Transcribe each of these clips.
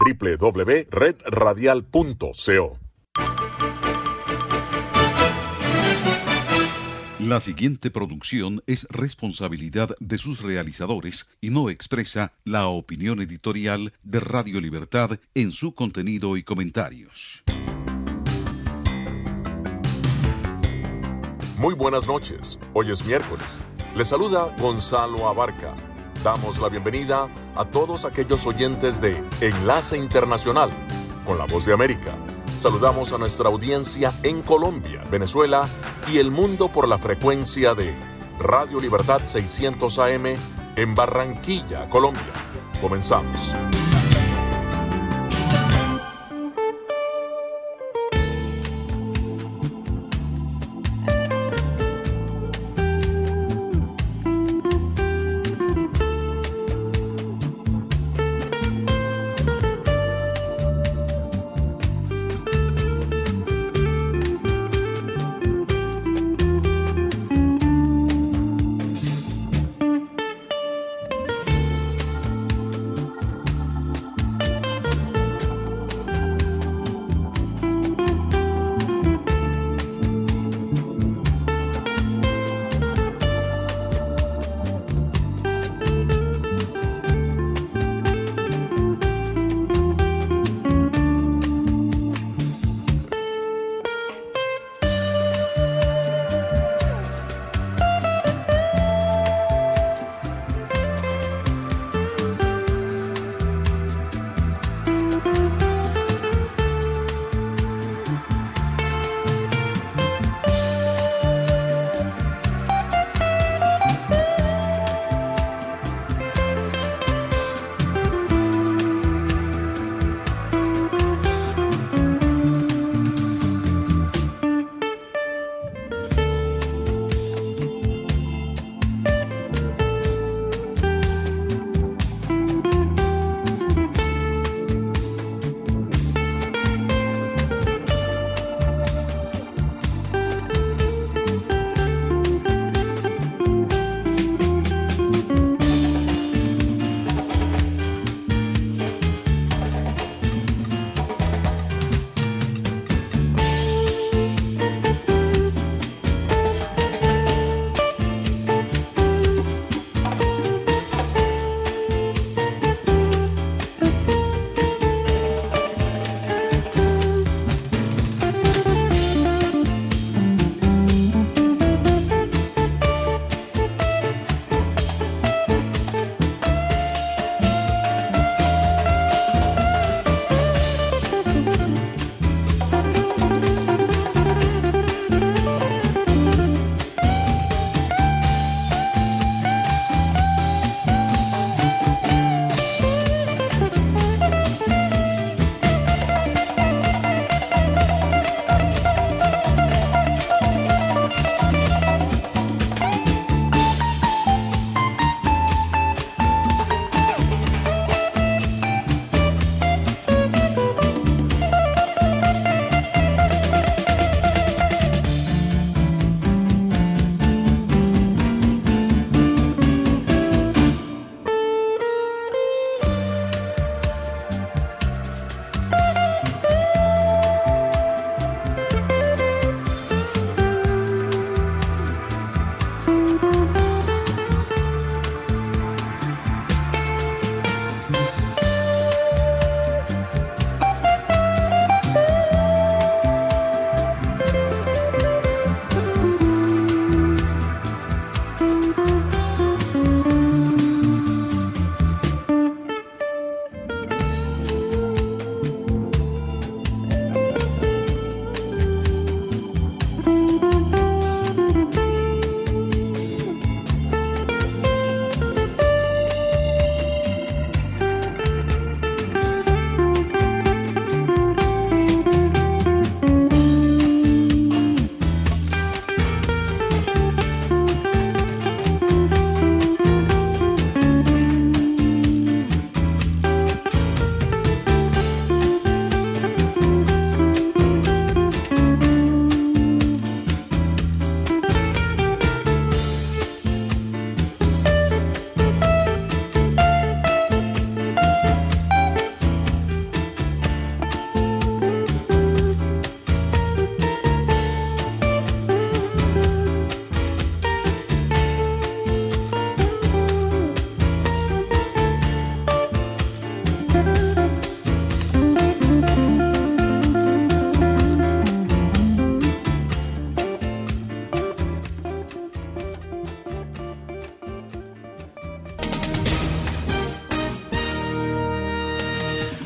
www.redradial.co. La siguiente producción es responsabilidad de sus realizadores y no expresa la opinión editorial de Radio Libertad en su contenido y comentarios. Muy buenas noches. Hoy es miércoles. Le saluda Gonzalo Abarca. Damos la bienvenida a todos aquellos oyentes de Enlace Internacional con la Voz de América. Saludamos a nuestra audiencia en Colombia, Venezuela y el mundo por la frecuencia de Radio Libertad 600 AM en Barranquilla, Colombia. Comenzamos.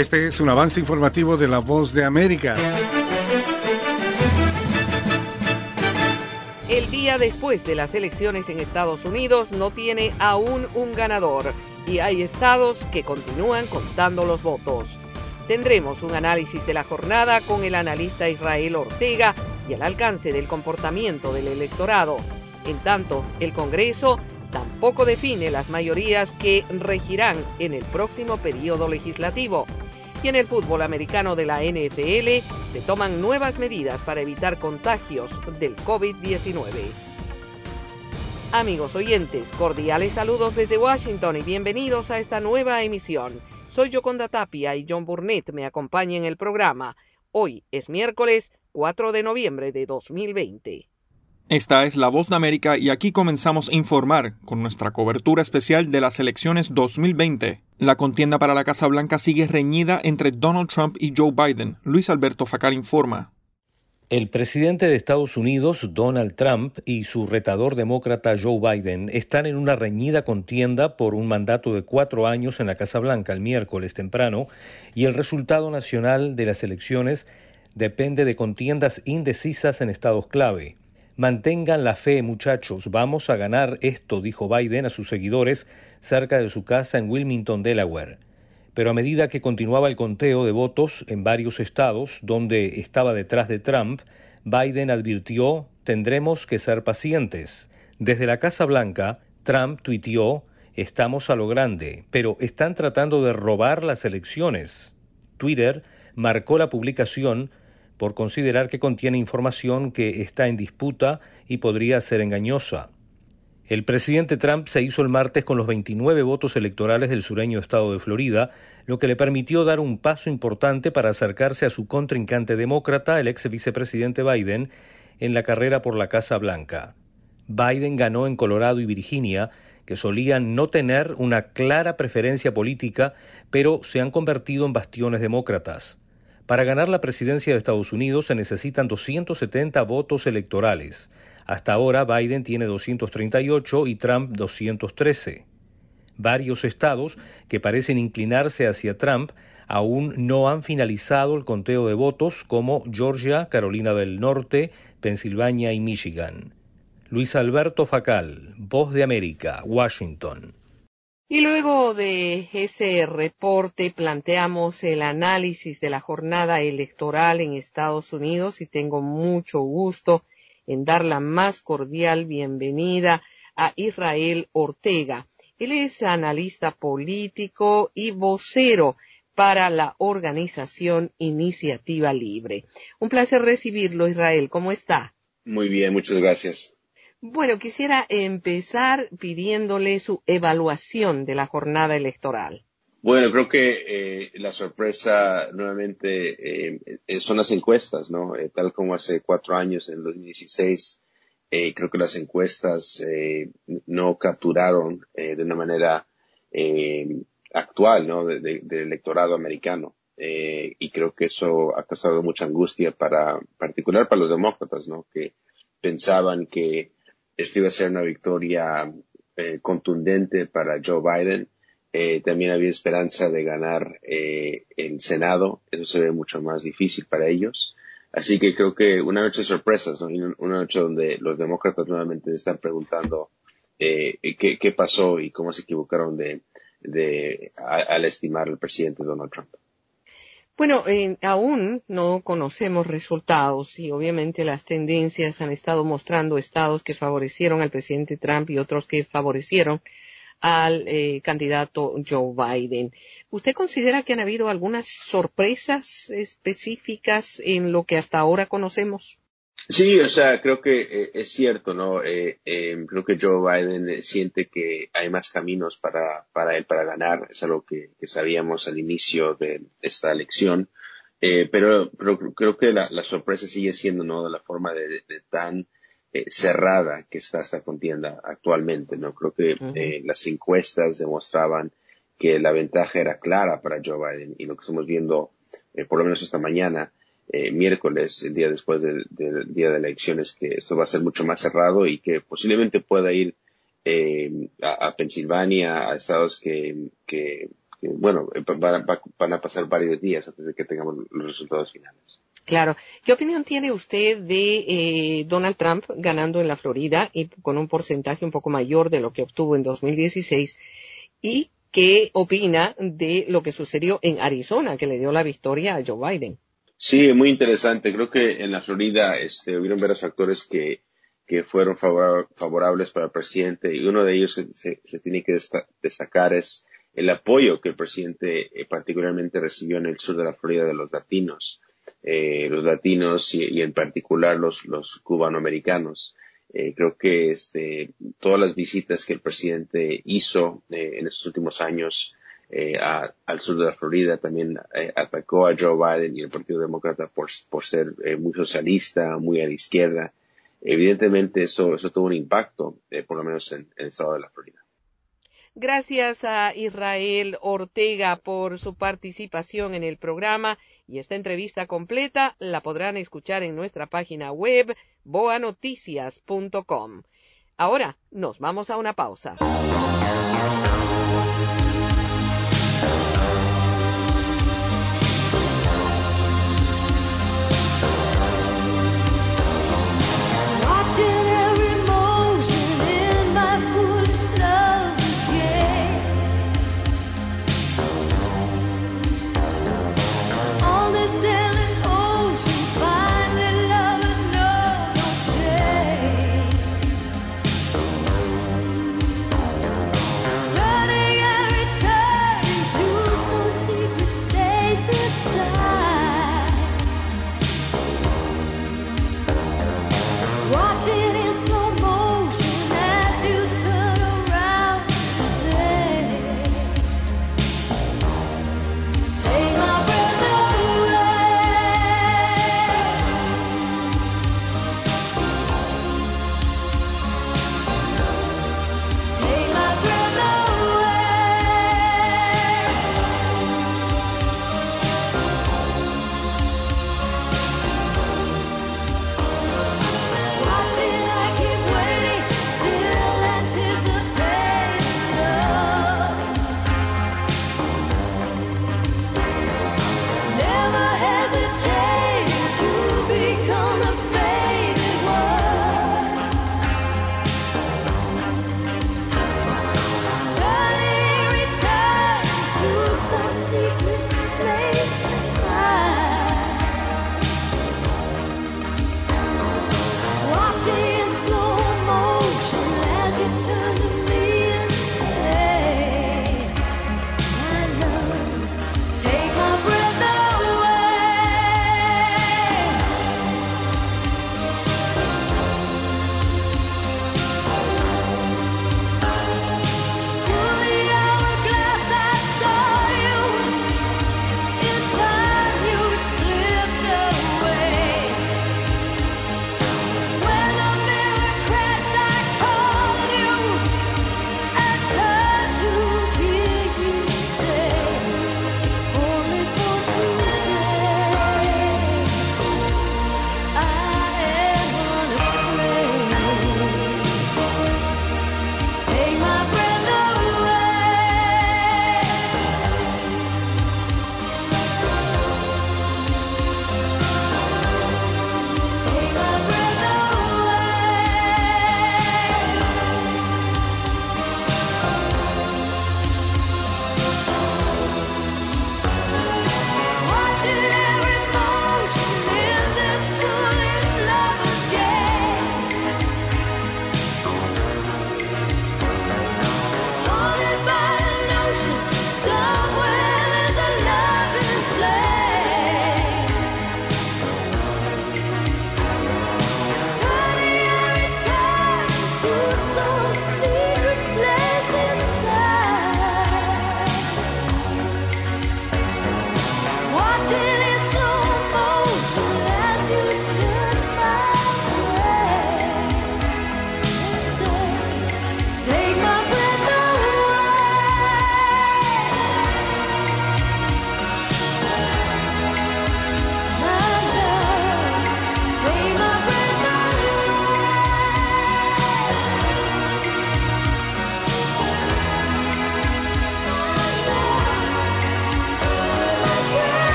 Este es un avance informativo de La Voz de América. El día después de las elecciones en Estados Unidos no tiene aún un ganador y hay estados que continúan contando los votos. Tendremos un análisis de la jornada con el analista Israel Ortega y el alcance del comportamiento del electorado. En tanto, el Congreso tampoco define las mayorías que regirán en el próximo periodo legislativo. Y en el fútbol americano de la NFL se toman nuevas medidas para evitar contagios del COVID-19. Amigos oyentes, cordiales saludos desde Washington y bienvenidos a esta nueva emisión. Soy Yoconda Tapia y John Burnett me acompañan en el programa. Hoy es miércoles 4 de noviembre de 2020. Esta es La Voz de América y aquí comenzamos a informar con nuestra cobertura especial de las elecciones 2020. La contienda para la Casa Blanca sigue reñida entre Donald Trump y Joe Biden. Luis Alberto Facar informa. El presidente de Estados Unidos, Donald Trump, y su retador demócrata Joe Biden están en una reñida contienda por un mandato de cuatro años en la Casa Blanca el miércoles temprano y el resultado nacional de las elecciones depende de contiendas indecisas en estados clave. Mantengan la fe, muchachos, vamos a ganar esto, dijo Biden a sus seguidores cerca de su casa en Wilmington, Delaware. Pero a medida que continuaba el conteo de votos en varios estados donde estaba detrás de Trump, Biden advirtió tendremos que ser pacientes. Desde la Casa Blanca, Trump tuiteó estamos a lo grande, pero están tratando de robar las elecciones. Twitter marcó la publicación por considerar que contiene información que está en disputa y podría ser engañosa. El presidente Trump se hizo el martes con los 29 votos electorales del sureño estado de Florida, lo que le permitió dar un paso importante para acercarse a su contrincante demócrata, el ex vicepresidente Biden, en la carrera por la Casa Blanca. Biden ganó en Colorado y Virginia, que solían no tener una clara preferencia política, pero se han convertido en bastiones demócratas. Para ganar la presidencia de Estados Unidos se necesitan 270 votos electorales. Hasta ahora Biden tiene 238 y Trump 213. Varios estados que parecen inclinarse hacia Trump aún no han finalizado el conteo de votos como Georgia, Carolina del Norte, Pensilvania y Michigan. Luis Alberto Facal, Voz de América, Washington. Y luego de ese reporte planteamos el análisis de la jornada electoral en Estados Unidos y tengo mucho gusto en dar la más cordial bienvenida a Israel Ortega. Él es analista político y vocero para la organización Iniciativa Libre. Un placer recibirlo, Israel. ¿Cómo está? Muy bien, muchas gracias. Bueno, quisiera empezar pidiéndole su evaluación de la jornada electoral. Bueno, creo que eh, la sorpresa nuevamente eh, eh, son las encuestas, ¿no? tal como hace cuatro años, en 2016, creo que las encuestas no capturaron de una manera actual, ¿no? del electorado americano. y creo que eso ha causado mucha angustia para, particular para los demócratas, ¿no? Que pensaban que esto iba a ser una victoria eh, contundente para Joe Biden. Eh, también había esperanza de ganar eh, el Senado. Eso se ve mucho más difícil para ellos. Así que creo que una noche de sorpresas, una noche donde los demócratas nuevamente están preguntando qué, qué, pasó y cómo se equivocaron de, de al estimar al presidente Donald Trump. Bueno, aún no conocemos resultados y obviamente las tendencias han estado mostrando estados que favorecieron al presidente Trump y otros que favorecieron al eh, candidato Joe Biden. ¿Usted considera que han habido algunas sorpresas específicas en lo que hasta ahora conocemos? Sí, o sea, creo que eh, es cierto, ¿no? Eh, eh, creo que Joe Biden siente que hay más caminos para, para él para ganar, es algo que, sabíamos al inicio de esta elección, pero, pero creo que la, sorpresa sigue siendo, ¿no? De la forma de, tan cerrada que está esta contienda actualmente, ¿no? Creo que las encuestas demostraban que la ventaja era clara para Joe Biden y lo que estamos viendo, por lo menos esta mañana, eh, miércoles, el día después del, día de elecciones, que esto va a ser mucho más cerrado y que posiblemente pueda ir eh, a, Pensilvania, a estados que, porque, bueno, eh, van a, pasar varios días antes de que tengamos los resultados finales. Claro. ¿Qué opinión tiene usted de eh, Donald Trump ganando en la Florida y con un porcentaje un poco mayor de lo que obtuvo en 2016? ¿Y qué opina de lo que sucedió en Arizona, que le dio la victoria a Joe Biden? Sí, muy interesante. Creo que en la Florida este, hubieron varios factores que, que fueron favorables para el presidente y uno de ellos que se, tiene que destacar es el apoyo que el presidente eh, particularmente recibió en el sur de la Florida de los latinos, eh, los latinos y, en particular los, los cubanoamericanos. Eh, creo que este, todas las visitas que el presidente hizo en estos últimos años eh, al sur de la Florida, también eh, atacó a Joe Biden y el Partido Demócrata por, ser eh, muy socialista, muy a la izquierda. Evidentemente eso, eso tuvo un impacto, por lo menos en, el estado de la Florida. Gracias a Israel Ortega por su participación en el programa y esta entrevista completa la podrán escuchar en nuestra página web boanoticias.com. Ahora nos vamos a una pausa.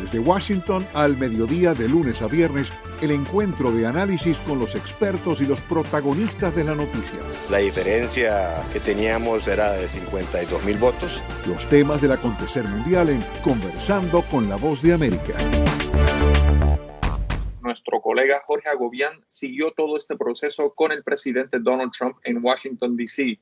desde Washington al mediodía de lunes a viernes, el encuentro de análisis con los expertos y los protagonistas de la noticia. La diferencia que teníamos era de 52 mil votos. Los temas del acontecer mundial en Conversando con la Voz de América. Nuestro colega Jorge Agobián siguió todo este proceso con el presidente Donald Trump en Washington, D.C.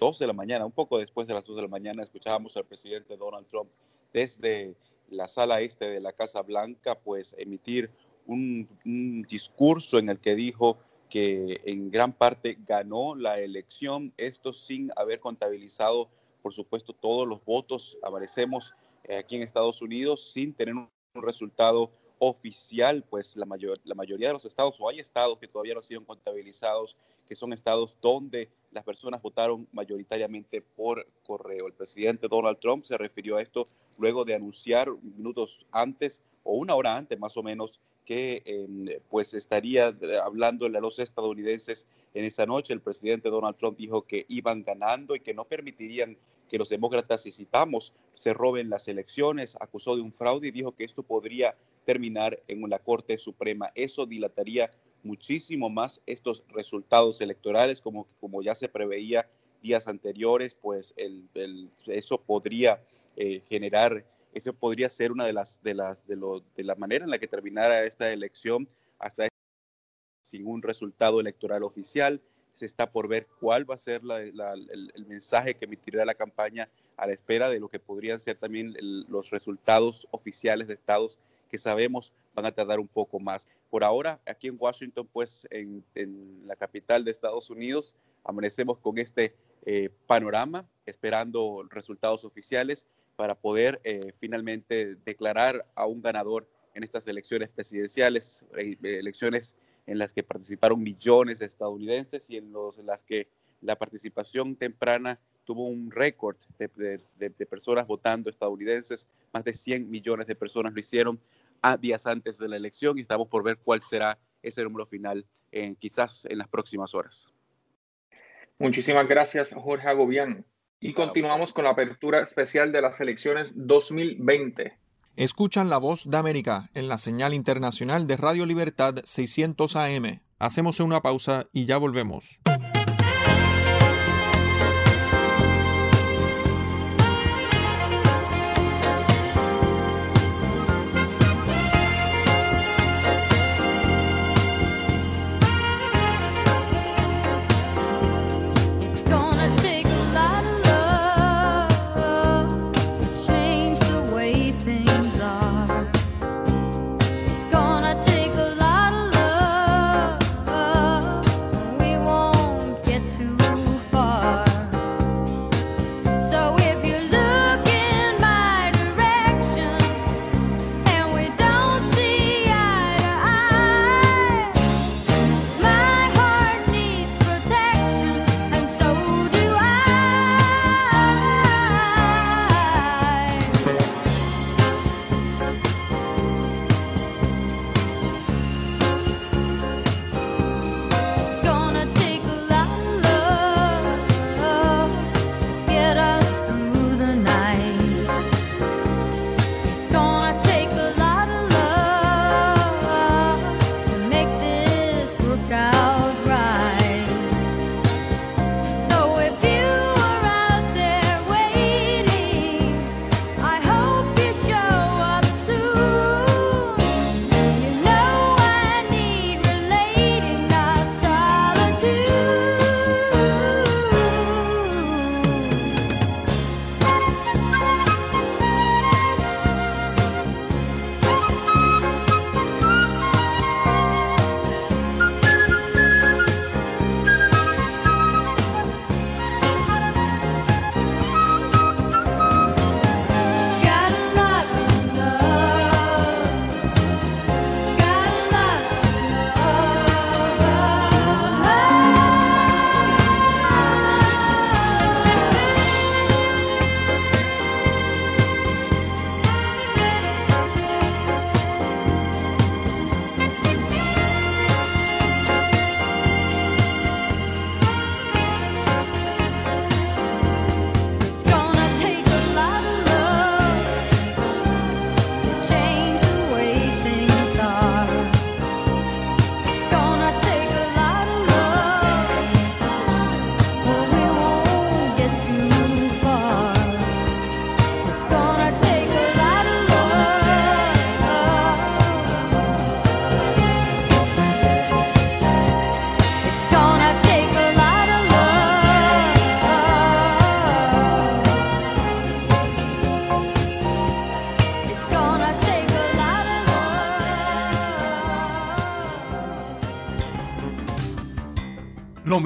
2 de la mañana, un poco después de las 2 de la mañana, escuchábamos al presidente Donald Trump desde la sala este de la Casa Blanca, pues emitir un, un, discurso en el que dijo que en gran parte ganó la elección, esto sin haber contabilizado, por supuesto, todos los votos. Aparecemos eh, aquí en Estados Unidos sin tener un resultado oficial, pues la, mayor, la mayoría de los estados, o hay estados que todavía no han sido contabilizados, que son estados donde las personas votaron mayoritariamente por correo. El presidente Donald Trump se refirió a esto luego de anunciar minutos antes o una hora antes más o menos que em, pues estaría hablando a los estadounidenses en esa noche. El presidente Donald Trump dijo que iban ganando y que no permitirían que los demócratas, si citamos, se roben las elecciones, acusó de un fraude y dijo que esto podría terminar en la Corte Suprema. Eso dilataría muchísimo más estos resultados electorales, como, como ya se preveía días anteriores, pues el, eso podría eh, generar, eso podría ser una de las, de las, de, lo, de la manera en la que terminara esta elección hasta sin un resultado electoral oficial. Se está por ver cuál va a ser el, mensaje que emitirá la campaña a la espera de lo que podrían ser también los resultados oficiales de estados que sabemos van a tardar un poco más. Por ahora, aquí en Washington, pues en, la capital de Estados Unidos, amanecemos con este eh, panorama, esperando resultados oficiales para poder eh, finalmente declarar a un ganador en estas elecciones presidenciales, eh, elecciones en las que participaron millones de estadounidenses y en, los, las que la participación temprana tuvo un récord de, de, personas votando estadounidenses, más de 100 millones de personas lo hicieron, a días antes de la elección y estamos por ver cuál será ese número final en, quizás en las próximas horas. Muchísimas gracias, Jorge Agobián. Y continuamos con la apertura especial de las elecciones 2020. Escuchan la voz de América en la señal internacional de Radio Libertad 600 AM. Hacemos una pausa y ya volvemos.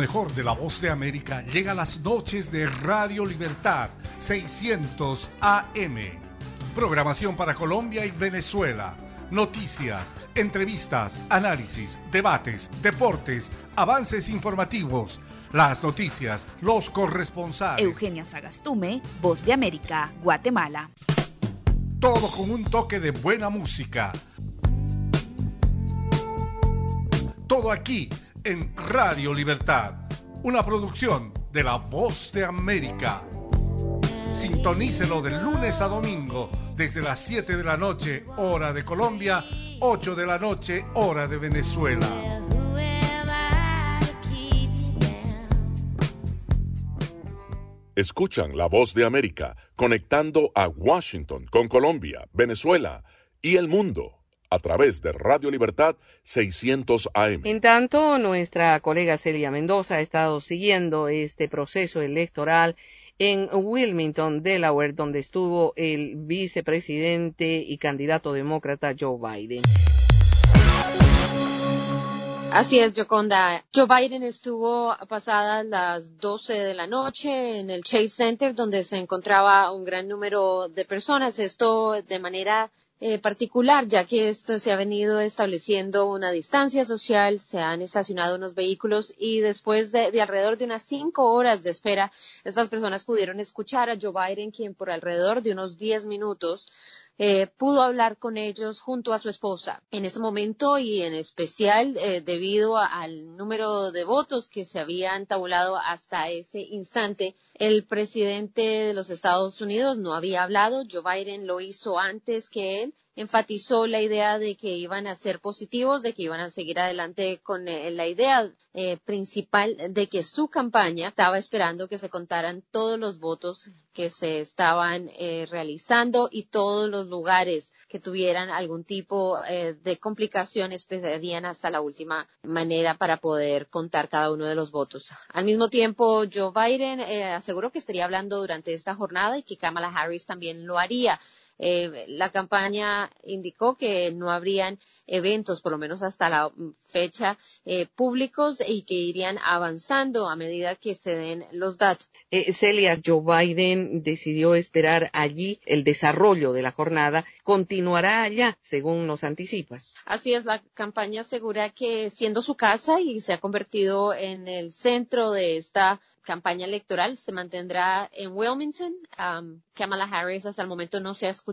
Mejor de la voz de América llega a las noches de Radio Libertad 600 AM. Programación para Colombia y Venezuela. Noticias, entrevistas, análisis, debates, deportes, avances informativos. Las noticias, los corresponsales. Eugenia Sagastume, Voz de América, Guatemala. Todo con un toque de buena música. Todo aquí en Radio Libertad, una producción de La Voz de América. Sintonícelo de lunes a domingo desde las 7 de la noche, hora de Colombia, 8 de la noche, hora de Venezuela. Escuchan La Voz de América conectando a Washington con Colombia, Venezuela y el mundo a través de Radio Libertad 600 AM. En tanto, nuestra colega Celia Mendoza ha estado siguiendo este proceso electoral en Wilmington, Delaware, donde estuvo el vicepresidente y candidato demócrata Joe Biden. Así es, Joconda. Joe Biden estuvo pasadas las 12 de la noche en el Chase Center, donde se encontraba un gran número de personas. Esto de manera eh, particular, ya que esto se ha venido estableciendo una distancia social, se han estacionado unos vehículos y después de, de, alrededor de unas cinco horas de espera, estas personas pudieron escuchar a Joe Biden, quien por alrededor de unos diez minutos eh, pudo hablar con ellos junto a su esposa. En ese momento y en especial eh, debido al número de votos que se habían tabulado hasta ese instante, el presidente de los Estados Unidos no había hablado. Joe Biden lo hizo antes que él enfatizó la idea de que iban a ser positivos, de que iban a seguir adelante con eh, la idea eh, principal de que su campaña estaba esperando que se contaran todos los votos que se estaban eh, realizando y todos los lugares que tuvieran algún tipo eh, de complicaciones esperarían hasta la última manera para poder contar cada uno de los votos. Al mismo tiempo, Joe Biden eh, aseguró que estaría hablando durante esta jornada y que Kamala Harris también lo haría. Eh, la campaña indicó que no habrían eventos, por lo menos hasta la fecha, eh, públicos y que irían avanzando a medida que se den los datos. Eh, Celia, Joe Biden decidió esperar allí el desarrollo de la jornada. ¿Continuará allá, según nos anticipas? Así es, la campaña asegura que siendo su casa y se ha convertido en el centro de esta campaña electoral se mantendrá en Wilmington. Um, Kamala Harris hasta el momento no se ha escuchado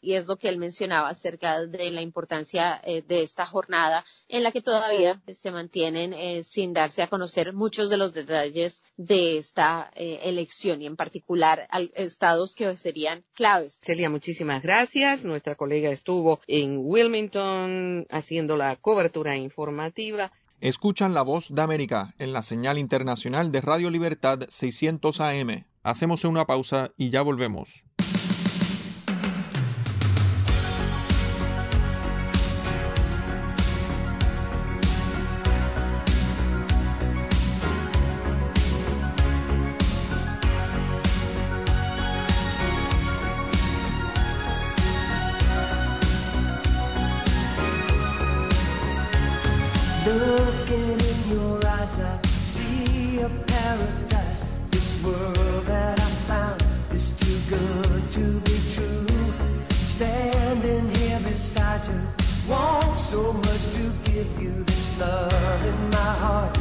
y es lo que él mencionaba acerca de la importancia eh, de esta jornada en la que todavía se mantienen eh, sin darse a conocer muchos de los detalles de esta eh, elección y en particular al, estados que serían claves. Celia, muchísimas gracias. Nuestra colega estuvo en Wilmington haciendo la cobertura informativa. Escuchan la voz de América en la señal internacional de Radio Libertad 600 AM. Hacemos una pausa y ya volvemos. Much to give you this love in my heart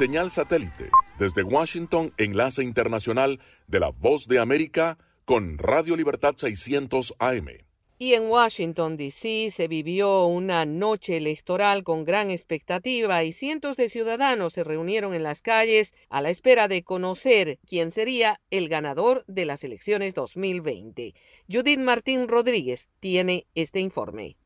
Señal satélite desde Washington, enlace internacional de la Voz de América con Radio Libertad 600 AM. Y en Washington, D.C. se vivió una noche electoral con gran expectativa y cientos de ciudadanos se reunieron en las calles a la espera de conocer quién sería el ganador de las elecciones 2020. Judith Martín Rodríguez tiene este informe.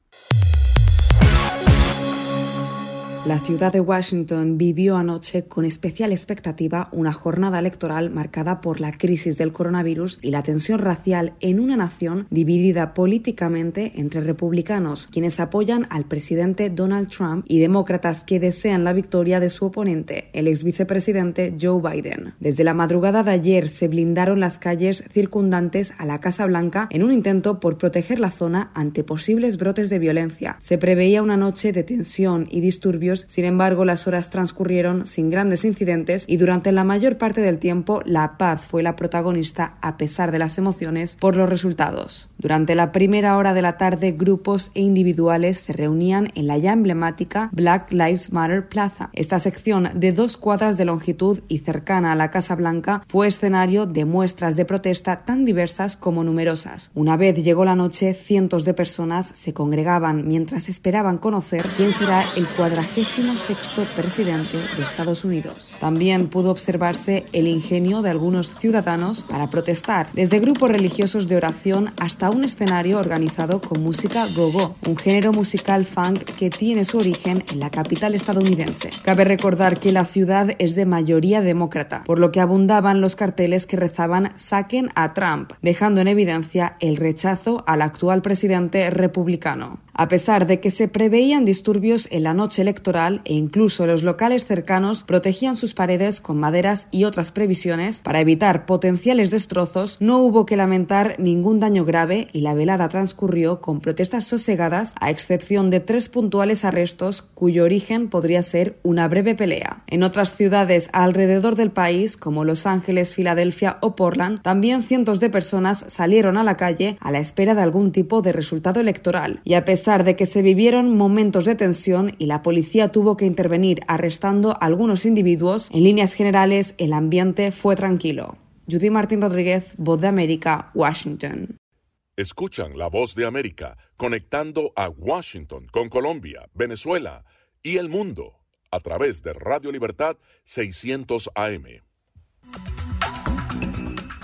La ciudad de Washington vivió anoche con especial expectativa una jornada electoral marcada por la crisis del coronavirus y la tensión racial en una nación dividida políticamente entre republicanos, quienes apoyan al presidente Donald Trump, y demócratas que desean la victoria de su oponente, el ex vicepresidente Joe Biden. Desde la madrugada de ayer se blindaron las calles circundantes a la Casa Blanca en un intento por proteger la zona ante posibles brotes de violencia. Se preveía una noche de tensión y disturbios sin embargo, las horas transcurrieron sin grandes incidentes y durante la mayor parte del tiempo la paz fue la protagonista a pesar de las emociones por los resultados. Durante la primera hora de la tarde, grupos e individuales se reunían en la ya emblemática Black Lives Matter Plaza. Esta sección de dos cuadras de longitud y cercana a la Casa Blanca fue escenario de muestras de protesta tan diversas como numerosas. Una vez llegó la noche, cientos de personas se congregaban mientras esperaban conocer quién será el cuadragésimo sexto presidente de Estados Unidos. También pudo observarse el ingenio de algunos ciudadanos para protestar, desde grupos religiosos de oración hasta un escenario organizado con música gogo, un género musical funk que tiene su origen en la capital estadounidense. Cabe recordar que la ciudad es de mayoría demócrata, por lo que abundaban los carteles que rezaban saquen a Trump, dejando en evidencia el rechazo al actual presidente republicano. A pesar de que se preveían disturbios en la noche electoral e incluso los locales cercanos protegían sus paredes con maderas y otras previsiones para evitar potenciales destrozos, no hubo que lamentar ningún daño grave y la velada transcurrió con protestas sosegadas a excepción de tres puntuales arrestos cuyo origen podría ser una breve pelea. En otras ciudades alrededor del país, como Los Ángeles, Filadelfia o Portland, también cientos de personas salieron a la calle a la espera de algún tipo de resultado electoral y a pesar pesar de que se vivieron momentos de tensión y la policía tuvo que intervenir arrestando a algunos individuos, en líneas generales el ambiente fue tranquilo. Judy Martín Rodríguez, Voz de América, Washington. Escuchan la voz de América conectando a Washington con Colombia, Venezuela y el mundo a través de Radio Libertad 600 AM.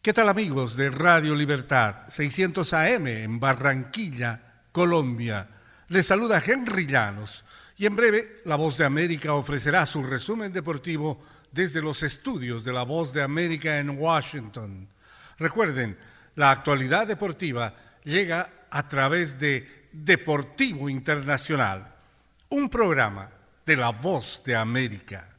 ¿Qué tal amigos de Radio Libertad 600 AM en Barranquilla, Colombia? Les saluda Henry Llanos y en breve La Voz de América ofrecerá su resumen deportivo desde los estudios de La Voz de América en Washington. Recuerden, la actualidad deportiva llega a través de Deportivo Internacional, un programa de La Voz de América.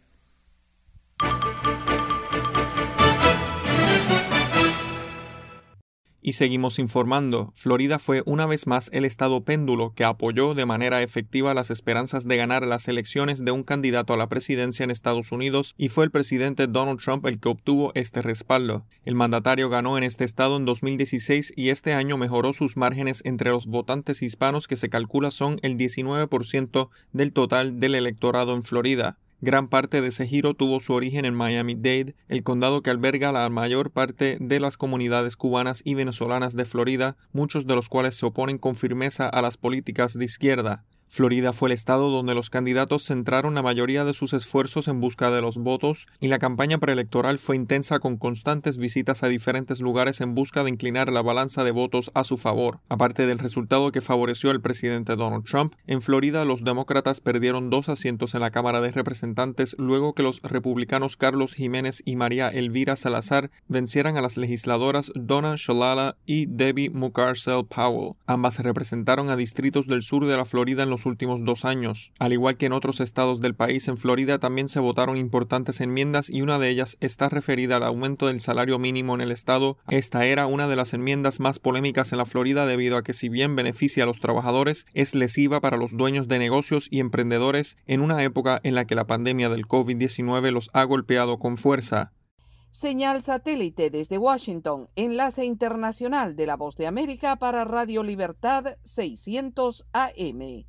Y seguimos informando, Florida fue una vez más el estado péndulo que apoyó de manera efectiva las esperanzas de ganar las elecciones de un candidato a la presidencia en Estados Unidos y fue el presidente Donald Trump el que obtuvo este respaldo. El mandatario ganó en este estado en 2016 y este año mejoró sus márgenes entre los votantes hispanos que se calcula son el 19% del total del electorado en Florida. Gran parte de ese giro tuvo su origen en Miami-Dade, el condado que alberga la mayor parte de las comunidades cubanas y venezolanas de Florida, muchos de los cuales se oponen con firmeza a las políticas de izquierda. Florida fue el estado donde los candidatos centraron la mayoría de sus esfuerzos en busca de los votos y la campaña preelectoral fue intensa con constantes visitas a diferentes lugares en busca de inclinar la balanza de votos a su favor. Aparte del resultado que favoreció al presidente Donald Trump, en Florida los demócratas perdieron dos asientos en la Cámara de Representantes luego que los republicanos Carlos Jiménez y María Elvira Salazar vencieran a las legisladoras Donna Shalala y Debbie Mucarsel Powell. Ambas representaron a distritos del sur de la Florida en los últimos dos años. Al igual que en otros estados del país, en Florida también se votaron importantes enmiendas y una de ellas está referida al aumento del salario mínimo en el estado. Esta era una de las enmiendas más polémicas en la Florida debido a que si bien beneficia a los trabajadores, es lesiva para los dueños de negocios y emprendedores en una época en la que la pandemia del COVID-19 los ha golpeado con fuerza. Señal satélite desde Washington, enlace internacional de la Voz de América para Radio Libertad 600 AM.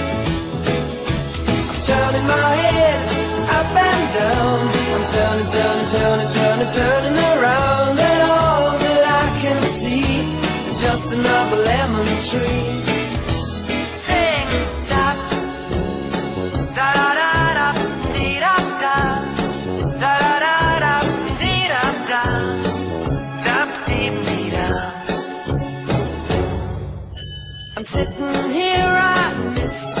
Turning my head up and down. I'm turning, turning, turning, turning, turning around, and all that I can see is just another lemon tree. Sing da da da da da da da da da da da da da dee dee da. I'm sitting here, I miss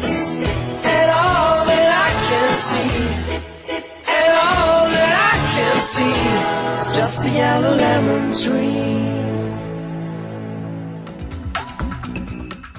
see is just a yellow lemon tree.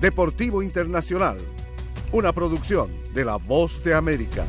Deportivo Internacional, una producción de La Voz de América.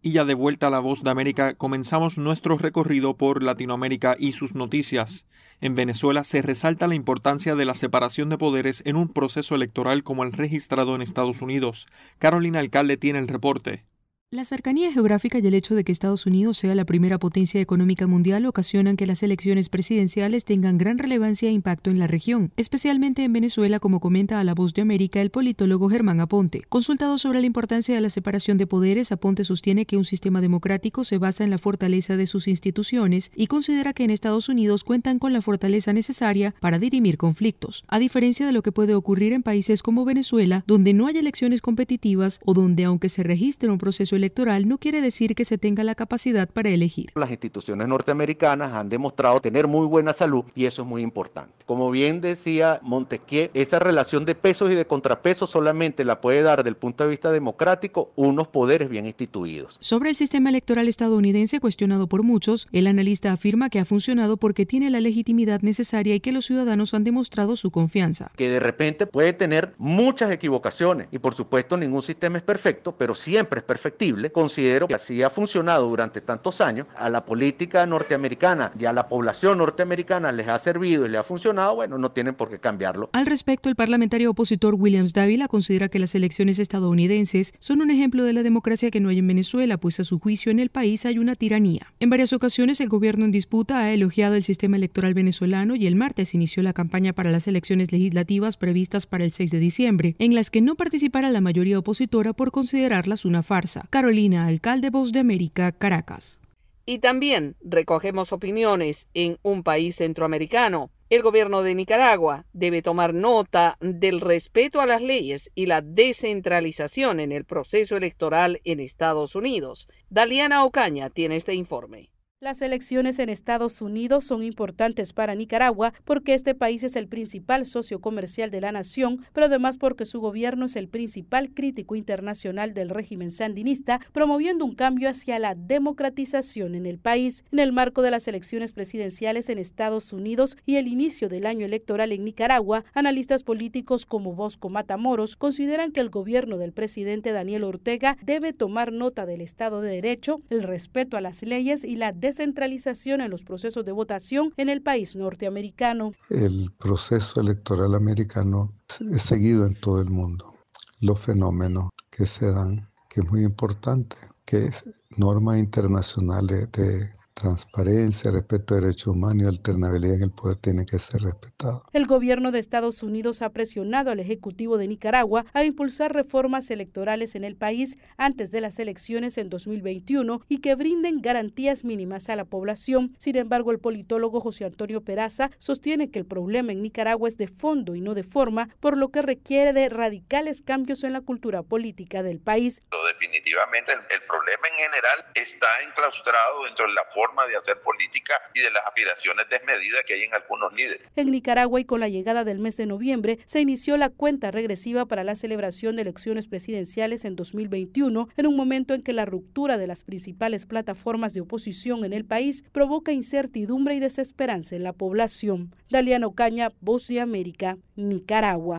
Y ya de vuelta a la voz de América, comenzamos nuestro recorrido por Latinoamérica y sus noticias. En Venezuela se resalta la importancia de la separación de poderes en un proceso electoral como el registrado en Estados Unidos. Carolina Alcalde tiene el reporte. La cercanía geográfica y el hecho de que Estados Unidos sea la primera potencia económica mundial ocasionan que las elecciones presidenciales tengan gran relevancia e impacto en la región, especialmente en Venezuela, como comenta a La Voz de América el politólogo Germán Aponte. Consultado sobre la importancia de la separación de poderes, Aponte sostiene que un sistema democrático se basa en la fortaleza de sus instituciones y considera que en Estados Unidos cuentan con la fortaleza necesaria para dirimir conflictos, a diferencia de lo que puede ocurrir en países como Venezuela, donde no hay elecciones competitivas o donde aunque se registre un proceso electoral no quiere decir que se tenga la capacidad para elegir. Las instituciones norteamericanas han demostrado tener muy buena salud y eso es muy importante. Como bien decía Montesquieu, esa relación de pesos y de contrapesos solamente la puede dar desde el punto de vista democrático unos poderes bien instituidos. Sobre el sistema electoral estadounidense cuestionado por muchos, el analista afirma que ha funcionado porque tiene la legitimidad necesaria y que los ciudadanos han demostrado su confianza. Que de repente puede tener muchas equivocaciones y por supuesto ningún sistema es perfecto, pero siempre es perfectible posible. Considero que así ha funcionado durante tantos años. A la política norteamericana y a la población norteamericana les ha servido y le ha funcionado, bueno, no tienen por qué cambiarlo. Al respecto, el parlamentario opositor Williams Dávila considera que las elecciones estadounidenses son un ejemplo de la democracia que no hay en Venezuela, pues a su juicio en el país hay una tiranía. En varias ocasiones el gobierno en disputa ha elogiado el sistema electoral venezolano y el martes inició la campaña para las elecciones legislativas previstas para el 6 de diciembre, en las que no participará la mayoría opositora por considerarlas una farsa. Carolina, alcalde Voz de América, Caracas. Y también recogemos opiniones en un país centroamericano. El gobierno de Nicaragua debe tomar nota del respeto a las leyes y la descentralización en el proceso electoral en Estados Unidos. Daliana Ocaña tiene este informe. Las elecciones en Estados Unidos son importantes para Nicaragua porque este país es el principal socio comercial de la nación, pero además porque su gobierno es el principal crítico internacional del régimen sandinista, promoviendo un cambio hacia la democratización en el país. En el marco de las elecciones presidenciales en Estados Unidos y el inicio del año electoral en Nicaragua, analistas políticos como Bosco Matamoros consideran que el gobierno del presidente Daniel Ortega debe tomar nota del Estado de Derecho, el respeto a las leyes y la descentralización en los procesos de votación en el país norteamericano. El proceso electoral americano es seguido en todo el mundo. Los fenómenos que se dan, que es muy importante, que es normas internacionales de transparencia, respeto a derechos humanos y alternabilidad en el poder tiene que ser respetado. El gobierno de Estados Unidos ha presionado al Ejecutivo de Nicaragua a impulsar reformas electorales en el país antes de las elecciones en 2021 y que brinden garantías mínimas a la población. Sin embargo, el politólogo José Antonio Peraza sostiene que el problema en Nicaragua es de fondo y no de forma, por lo que requiere de radicales cambios en la cultura política del país. Definitivamente el, el problema en general está enclaustrado dentro de la forma de hacer política y de las aspiraciones desmedidas que hay en algunos líderes. En Nicaragua y con la llegada del mes de noviembre se inició la cuenta regresiva para la celebración de elecciones presidenciales en 2021, en un momento en que la ruptura de las principales plataformas de oposición en el país provoca incertidumbre y desesperanza en la población. Daliano Caña, Voz de América, Nicaragua.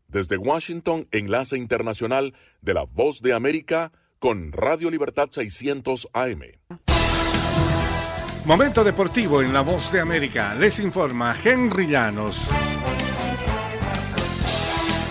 desde Washington, enlace internacional de la Voz de América con Radio Libertad 600 AM. Momento deportivo en La Voz de América. Les informa Henry Llanos.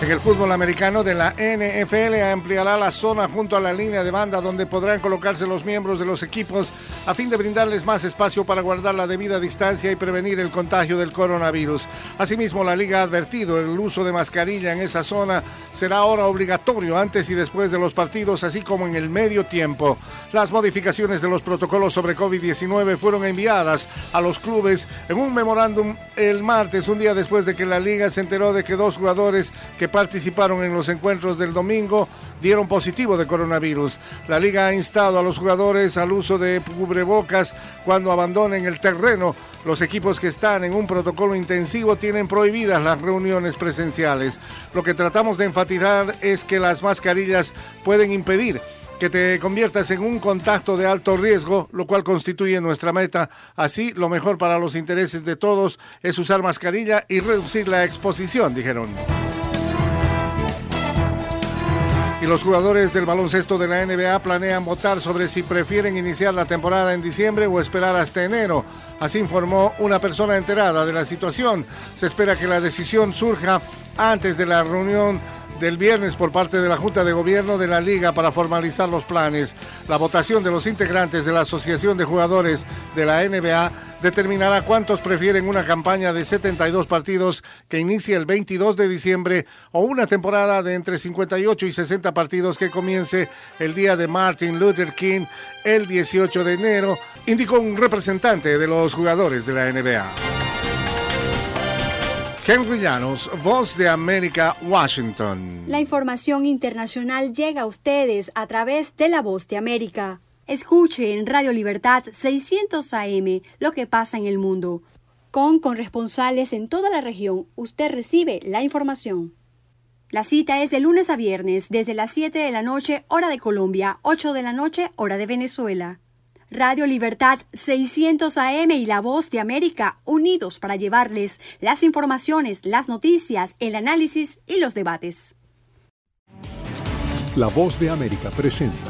En el fútbol americano de la NFL ampliará la zona junto a la línea de banda donde podrán colocarse los miembros de los equipos a fin de brindarles más espacio para guardar la debida distancia y prevenir el contagio del coronavirus. Asimismo, la liga ha advertido el uso de mascarilla en esa zona será ahora obligatorio antes y después de los partidos, así como en el medio tiempo. Las modificaciones de los protocolos sobre COVID-19 fueron enviadas a los clubes en un memorándum el martes, un día después de que la liga se enteró de que dos jugadores que participaron en los encuentros del domingo dieron positivo de coronavirus. La liga ha instado a los jugadores al uso de cubrebocas cuando abandonen el terreno. Los equipos que están en un protocolo intensivo tienen prohibidas las reuniones presenciales. Lo que tratamos de enfatizar es que las mascarillas pueden impedir que te conviertas en un contacto de alto riesgo, lo cual constituye nuestra meta. Así, lo mejor para los intereses de todos es usar mascarilla y reducir la exposición, dijeron. Y los jugadores del baloncesto de la NBA planean votar sobre si prefieren iniciar la temporada en diciembre o esperar hasta enero. Así informó una persona enterada de la situación. Se espera que la decisión surja antes de la reunión del viernes por parte de la Junta de Gobierno de la Liga para formalizar los planes. La votación de los integrantes de la Asociación de Jugadores de la NBA determinará cuántos prefieren una campaña de 72 partidos que inicie el 22 de diciembre o una temporada de entre 58 y 60 partidos que comience el día de Martin Luther King el 18 de enero, indicó un representante de los jugadores de la NBA. Henry Llanos, Voz de América, Washington. La información internacional llega a ustedes a través de la Voz de América. Escuche en Radio Libertad 600 AM lo que pasa en el mundo. Con corresponsales en toda la región, usted recibe la información. La cita es de lunes a viernes, desde las 7 de la noche, hora de Colombia, 8 de la noche, hora de Venezuela. Radio Libertad 600 AM y La Voz de América, unidos para llevarles las informaciones, las noticias, el análisis y los debates. La Voz de América presenta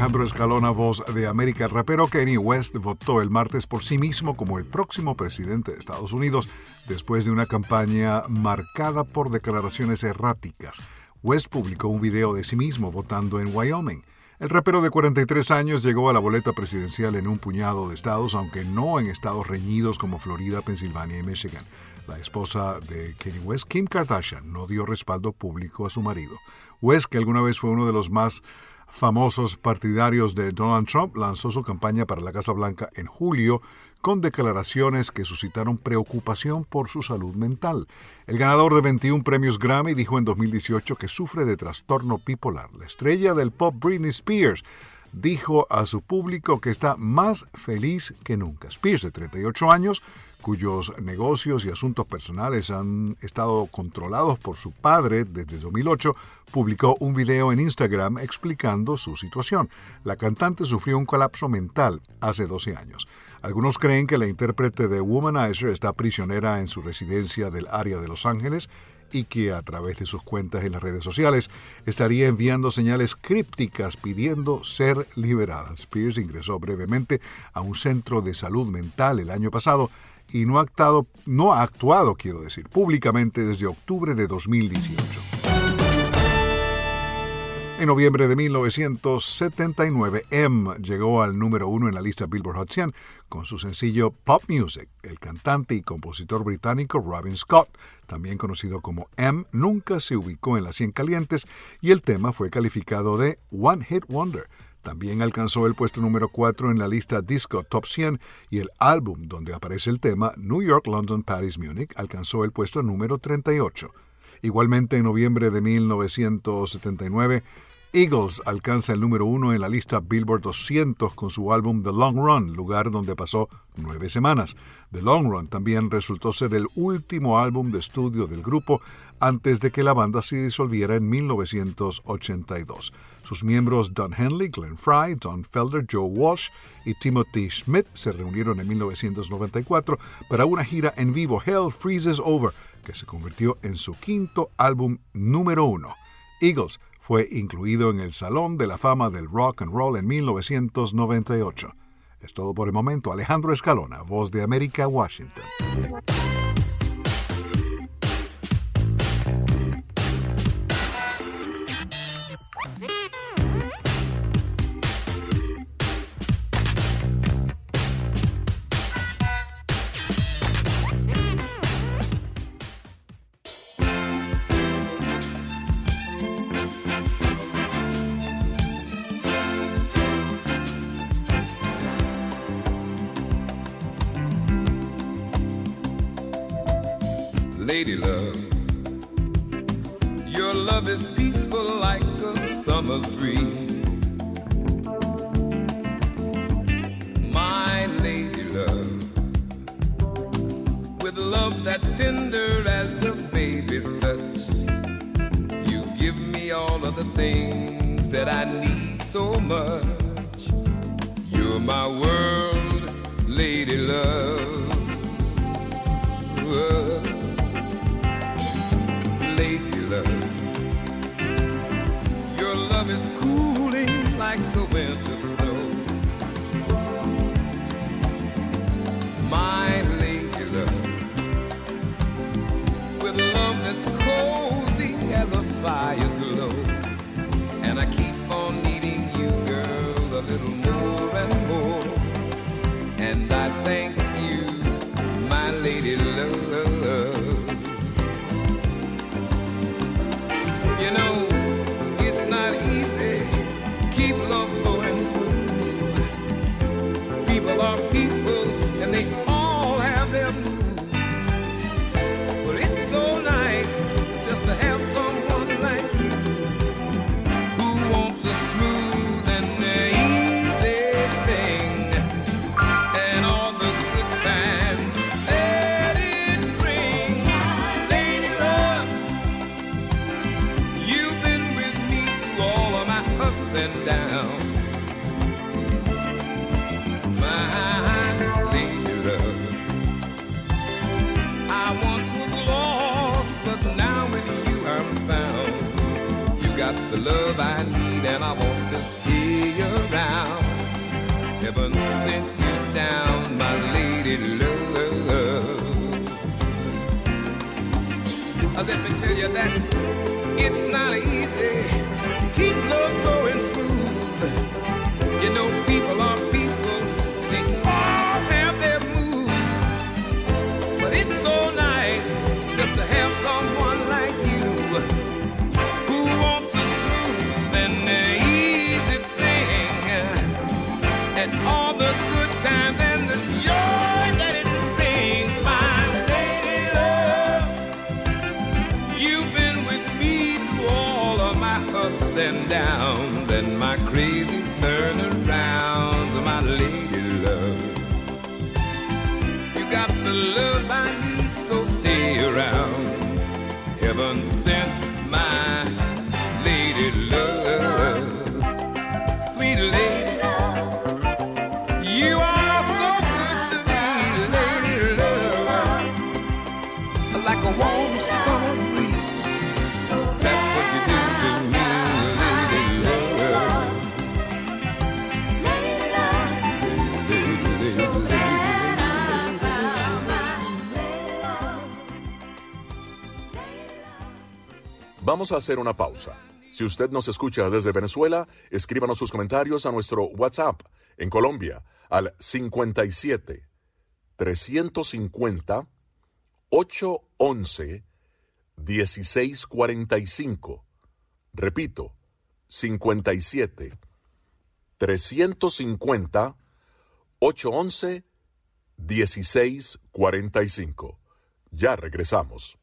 Alejandro Escalona, voz de América. El rapero Kanye West votó el martes por sí mismo como el próximo presidente de Estados Unidos después de una campaña marcada por declaraciones erráticas. West publicó un video de sí mismo votando en Wyoming. El rapero de 43 años llegó a la boleta presidencial en un puñado de estados, aunque no en estados reñidos como Florida, Pensilvania y Michigan. La esposa de Kanye West, Kim Kardashian, no dio respaldo público a su marido. West, que alguna vez fue uno de los más famosos partidarios de Donald Trump, lanzó su campaña para la Casa Blanca en julio con declaraciones que suscitaron preocupación por su salud mental. El ganador de 21 premios Grammy dijo en 2018 que sufre de trastorno bipolar. La estrella del pop Britney Spears dijo a su público que está más feliz que nunca. Spears, de 38 años, cuyos negocios y asuntos personales han estado controlados por su padre desde 2008, publicó un video en Instagram explicando su situación. La cantante sufrió un colapso mental hace 12 años. Algunos creen que la intérprete de Womanizer está prisionera en su residencia del área de Los Ángeles y que a través de sus cuentas en las redes sociales estaría enviando señales crípticas pidiendo ser liberada. Spears ingresó brevemente a un centro de salud mental el año pasado y no ha actuado, quiero decir, públicamente desde octubre de 2018. En noviembre de 1979, M llegó al número uno en la lista Billboard Hot 100 con su sencillo Pop Music. El cantante y compositor británico Robin Scott, también conocido como M, nunca se ubicó en las 100 calientes y el tema fue calificado de One Hit Wonder. También alcanzó el puesto número 4 en la lista Disco Top 100 y el álbum donde aparece el tema New York, London, Paris, Munich alcanzó el puesto número 38. Igualmente en noviembre de 1979, Eagles alcanza el número uno en la lista Billboard 200 con su álbum The Long Run, lugar donde pasó nueve semanas. The Long Run también resultó ser el último álbum de estudio del grupo antes de que la banda se disolviera en 1982. Sus miembros Don Henley, Glenn Fry, Don Felder, Joe Walsh y Timothy Schmidt se reunieron en 1994 para una gira en vivo, Hell Freezes Over, que se convirtió en su quinto álbum número uno. Eagles Fue incluido en el Salón de la Fama del Rock and Roll en 1998. Es todo por el momento. Alejandro Escalona, Voz de América, Washington. That's cozy as a fire's glow. And I keep on needing you, girl, a little more and more. And I thank Heaven sent you down, my lady love. Let me tell you that it's not easy. Ups and downs and my crazy turnarounds, my lady love. You got the love I need, so stay around. Heaven sent Vamos a hacer una pausa. Si usted nos escucha desde Venezuela, escríbanos sus comentarios a nuestro WhatsApp en Colombia al 57 350 811 1645. Repito, 57 350 811 1645. Ya regresamos.